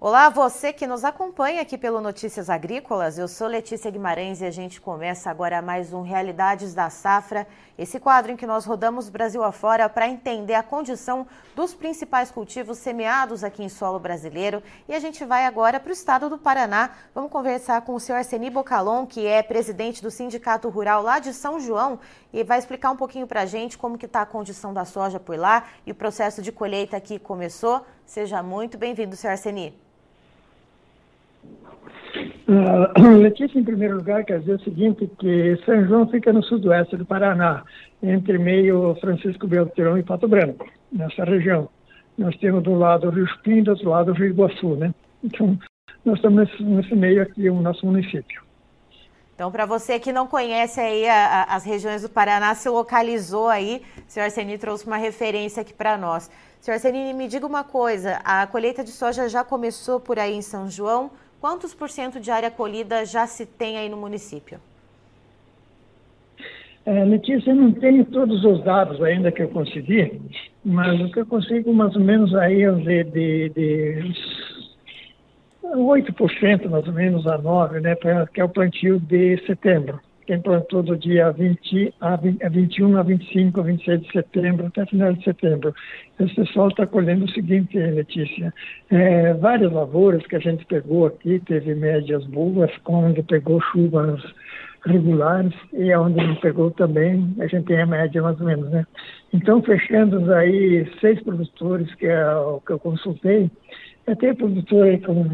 Olá, você que nos acompanha aqui pelo Notícias Agrícolas. Eu sou Letícia Guimarães e a gente começa agora mais um Realidades da Safra, esse quadro em que nós rodamos Brasil afora para entender a condição dos principais cultivos semeados aqui em solo brasileiro. E a gente vai agora para o estado do Paraná. Vamos conversar com o senhor Arseni Bocalon, que é presidente do Sindicato Rural lá de São João, e vai explicar um pouquinho para a gente como que está a condição da soja por lá e o processo de colheita aqui começou. Seja muito bem-vindo, senhor Arseni. Uh, Letícia, em primeiro lugar, quer dizer o seguinte, que São João fica no sudoeste do Paraná, entre meio Francisco Beltrão e Pato Branco, nessa região. Nós temos do lado o Rio Espinho, do outro lado o Rio Iguaçu, né? Então, nós estamos nesse, nesse meio aqui, o nosso município. Então, para você que não conhece aí a, a, as regiões do Paraná, se localizou aí, o senhor Arseni trouxe uma referência aqui para nós. Senhor Arseni, me diga uma coisa, a colheita de soja já começou por aí em São João, Quantos por cento de área colhida já se tem aí no município? É, Letícia, eu não tenho todos os dados ainda que eu consegui, mas o que eu consigo mais ou menos aí é de, de, de 8% mais ou menos a 9%, né, que é o plantio de setembro quem plantou do dia 20 a, 20, a 21 a 25, a 26 de setembro, até final de setembro. Esse pessoal está colhendo o seguinte, Letícia, é, várias lavouras que a gente pegou aqui, teve médias boas, onde pegou chuvas regulares e onde não pegou também, a gente tem a média mais ou menos, né? Então, fechando aí seis produtores que, é o que eu consultei, até produtor aí com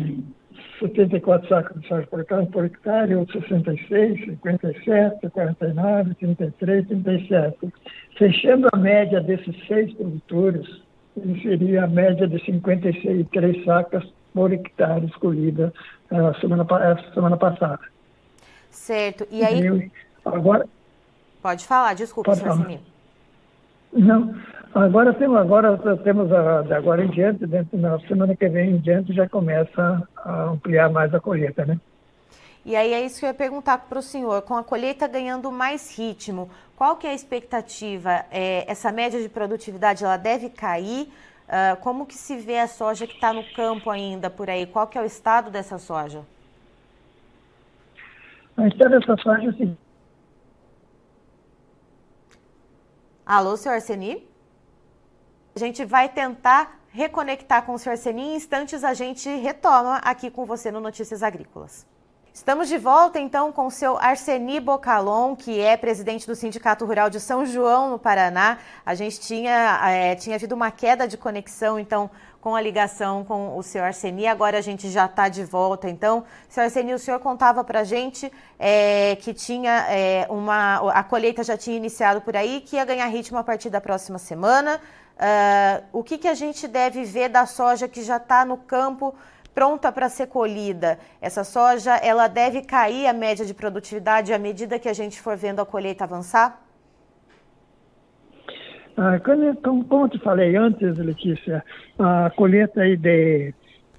74 sacos de soja por hectare, por hectare, outros 66, 57, 49, 33, 37. Fechando a média desses seis produtores, ele seria a média de 53 sacas por hectare escolhida uh, semana, semana passada. Certo. E aí. agora. Pode falar, desculpa, Pode falar. Não, Agora temos, agora temos a, de agora em diante, dentro da semana que vem em diante, já começa a ampliar mais a colheita, né? E aí é isso que eu ia perguntar para o senhor, com a colheita ganhando mais ritmo, qual que é a expectativa? É, essa média de produtividade ela deve cair? Uh, como que se vê a soja que está no campo ainda por aí? Qual que é o estado dessa soja? A estado dessa soja é o seguinte. Alô, senhor Arseni? A gente vai tentar reconectar com o senhor Seni. Em instantes a gente retoma aqui com você no Notícias Agrícolas. Estamos de volta então com o seu Arseni Bocalon, que é presidente do Sindicato Rural de São João, no Paraná. A gente tinha, é, tinha havido uma queda de conexão, então, com a ligação com o senhor Arseni. Agora a gente já está de volta. Então, senhor Arseni, o senhor contava para a gente é, que tinha é, uma. A colheita já tinha iniciado por aí, que ia ganhar ritmo a partir da próxima semana. Uh, o que, que a gente deve ver da soja que já está no campo pronta para ser colhida? Essa soja ela deve cair a média de produtividade à medida que a gente for vendo a colheita avançar? Ah, como, como eu te falei antes, Letícia, a colheita aí de,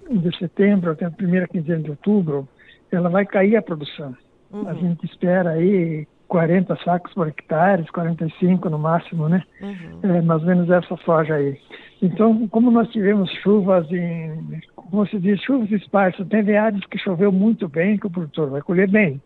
de setembro até a primeira quinzena de outubro, ela vai cair a produção. Uhum. A gente espera aí 40 sacos por hectare, 45 no máximo, né? Uhum. É, mais ou menos essa soja aí. Então, como nós tivemos chuvas em, como se diz, chuvas esparsas, teve áreas que choveu muito bem, que o produtor vai colher bem.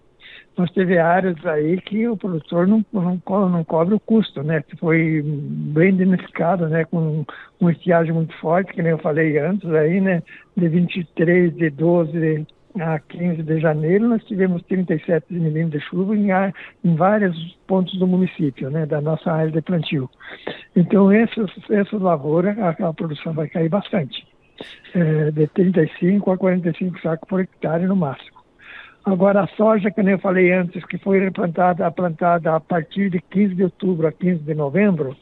Nós teve áreas aí que o produtor não, não, não cobre o custo, né? Que foi bem danificado, né? Com uma estiagem muito forte, que nem eu falei antes aí, né? De 23, de 12 a 15 de janeiro, nós tivemos 37 milímetros de chuva em, em vários pontos do município, né, da nossa área de plantio. Então, essas, essas lavouras, a, a produção vai cair bastante, é, de 35 a 45 sacos por hectare no máximo. Agora, a soja, que eu falei antes, que foi plantada, plantada a partir de 15 de outubro a 15 de novembro,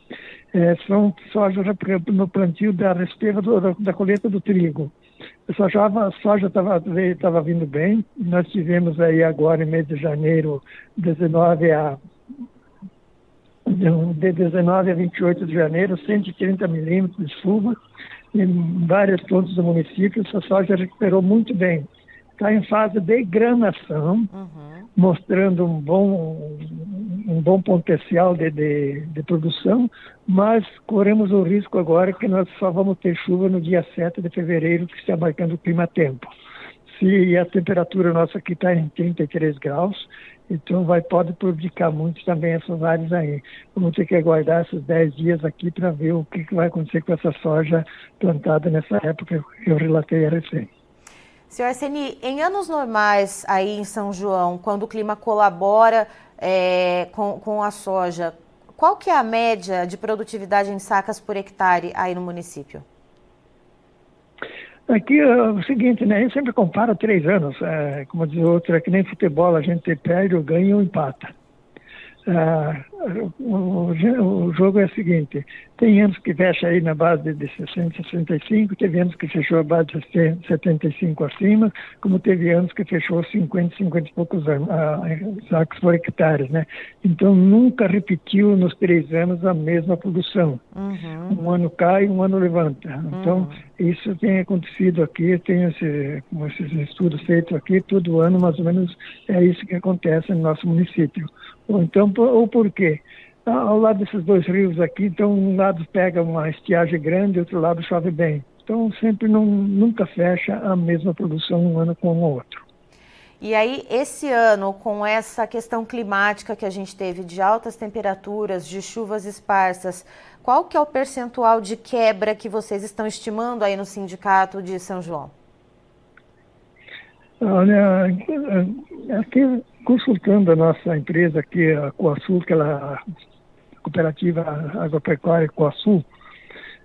é, são sojas no plantio da respeito da, da colheita do trigo. A soja estava vindo bem. Nós tivemos aí agora, em mês de janeiro, 19 a de 19 a 28 de janeiro, 130 milímetros de chuva em vários pontos do município. Essa soja recuperou muito bem. Está em fase de granação, uhum. mostrando um bom, um bom potencial de, de, de, produção, mas corremos o risco agora que nós só vamos ter chuva no dia 7 de fevereiro, que está marcando o clima-tempo. Se a temperatura nossa aqui está em 33 graus, então vai, pode prejudicar muito também essas áreas aí. Vamos ter que aguardar esses 10 dias aqui para ver o que, que vai acontecer com essa soja plantada nessa época que eu relatei a recém. Senhor Arseni, em anos normais aí em São João, quando o clima colabora é, com, com a soja, qual que é a média de produtividade em sacas por hectare aí no município? Aqui é o seguinte, né? Eu sempre comparo três anos. É, como diz outro, é que nem futebol, a gente perde, ou ganha ou empata. Ah, o, jogo é o seguinte: tem anos que fecha aí na base de 60, 65, teve anos que fechou a base de 75 acima, como teve anos que fechou 50, 50 e poucos sacos por hectares, né? Então nunca repetiu nos três anos a mesma produção. Uhum. Um ano cai, um ano levanta. Então uhum. isso tem acontecido aqui, tem esse, esses estudos feitos aqui, todo ano mais ou menos é isso que acontece no nosso município. Ou então, ou por quê? Ao lado desses dois rios aqui, então um lado pega uma estiagem grande, outro lado chove bem. Então sempre não, nunca fecha a mesma produção um ano com o outro. E aí, esse ano, com essa questão climática que a gente teve de altas temperaturas, de chuvas esparsas, qual que é o percentual de quebra que vocês estão estimando aí no sindicato de São João? Olha, aqui consultando a nossa empresa aqui, a Coasul, que ela a cooperativa agropecuária Coasul,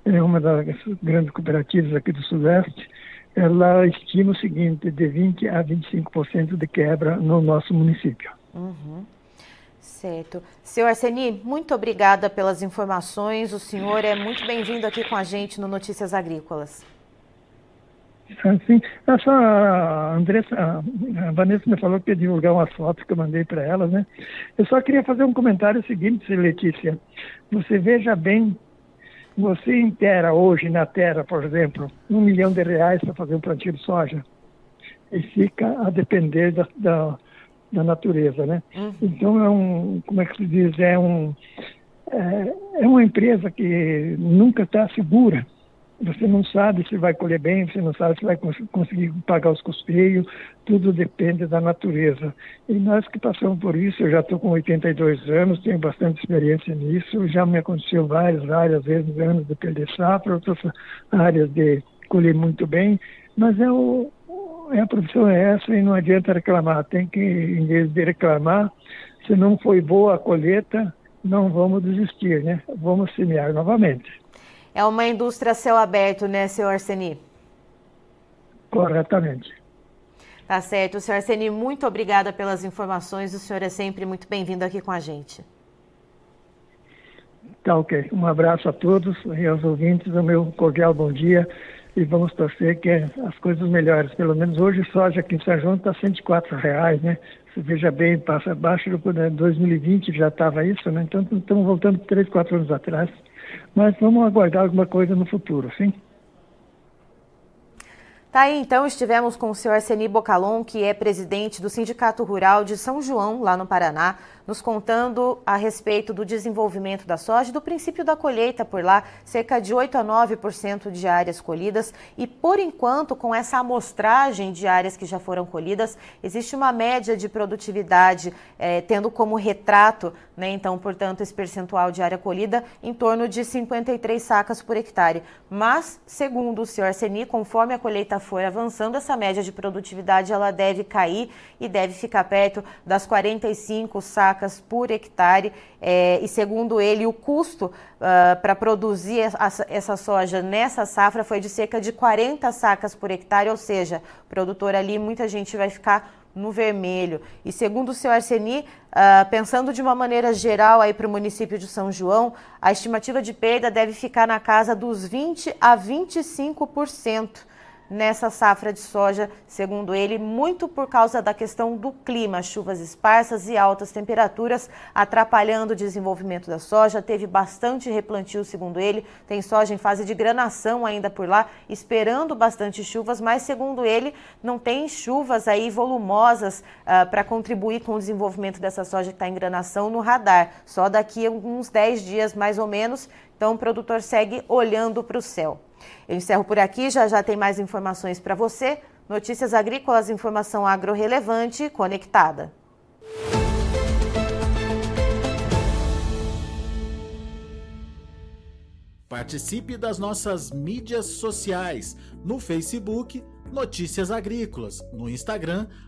é uma das grandes cooperativas aqui do Sudeste, ela estima o seguinte, de 20% a 25% de quebra no nosso município. Uhum. Certo. Senhor Arseni, muito obrigada pelas informações. O senhor é muito bem-vindo aqui com a gente no Notícias Agrícolas. Sim, essa Andressa, a Vanessa me falou que ia divulgar umas fotos que eu mandei para ela, né? Eu só queria fazer um comentário seguinte, Letícia. Você veja bem, você inteira hoje na terra, por exemplo, um milhão de reais para fazer um plantio de soja e fica a depender da, da, da natureza, né? Uhum. Então é um, como é que se diz, é um é, é uma empresa que nunca está segura você não sabe se vai colher bem, você não sabe se vai cons conseguir pagar os custeios, tudo depende da natureza. E nós que passamos por isso, eu já estou com 82 anos, tenho bastante experiência nisso, já me aconteceu várias, várias vezes anos de perder safra, outras áreas de colher muito bem, mas é o, é a profissão é essa e não adianta reclamar, tem que, em vez de reclamar, se não foi boa a colheita, não vamos desistir, né? Vamos semear novamente. É uma indústria a céu aberto, né, senhor Arseni? Corretamente. Tá certo. Senhor Arseni, muito obrigada pelas informações. O senhor é sempre muito bem-vindo aqui com a gente. Tá ok. Um abraço a todos e aos ouvintes. O meu cordial bom dia. E vamos torcer que as coisas melhores. Pelo menos hoje soja aqui em São João está 104 reais, né? Você veja bem, passa abaixo do 2020 já estava isso, né? Então estamos voltando três, quatro anos atrás. Mas vamos aguardar alguma coisa no futuro, sim? Tá aí, então, estivemos com o senhor Seni Bocalon, que é presidente do Sindicato Rural de São João, lá no Paraná, nos contando a respeito do desenvolvimento da soja e do princípio da colheita por lá, cerca de 8 a 9% de áreas colhidas. E por enquanto, com essa amostragem de áreas que já foram colhidas, existe uma média de produtividade, eh, tendo como retrato, né, então, portanto, esse percentual de área colhida em torno de 53 sacas por hectare. Mas, segundo o senhor Arseni, conforme a colheita for avançando, essa média de produtividade ela deve cair e deve ficar perto das 45 sacas por hectare. É, e, segundo ele, o custo uh, para produzir essa, soja nessa safra foi de cerca de 40 sacas por hectare, ou seja, produtor ali, muita gente vai ficar no vermelho. E segundo o senhor Arseni, uh, pensando de uma maneira geral aí para o município de São João, a estimativa de perda deve ficar na casa dos 20 a 25%. Nessa safra de soja, segundo ele, muito por causa da questão do clima, chuvas esparsas e altas temperaturas atrapalhando o desenvolvimento da soja. Teve bastante replantio, segundo ele. Tem soja em fase de granação ainda por lá, esperando bastante chuvas, mas segundo ele, não tem chuvas aí volumosas uh, ah, para contribuir com o desenvolvimento dessa soja que está em granação no radar. Só daqui a uns 10 dias mais ou menos. Então o produtor segue olhando para o céu. Eu encerro por aqui, já já tem mais informações para você. Notícias agrícolas, informação agro-relevante, conectada. Participe das nossas mídias sociais no Facebook Notícias Agrícolas, no Instagram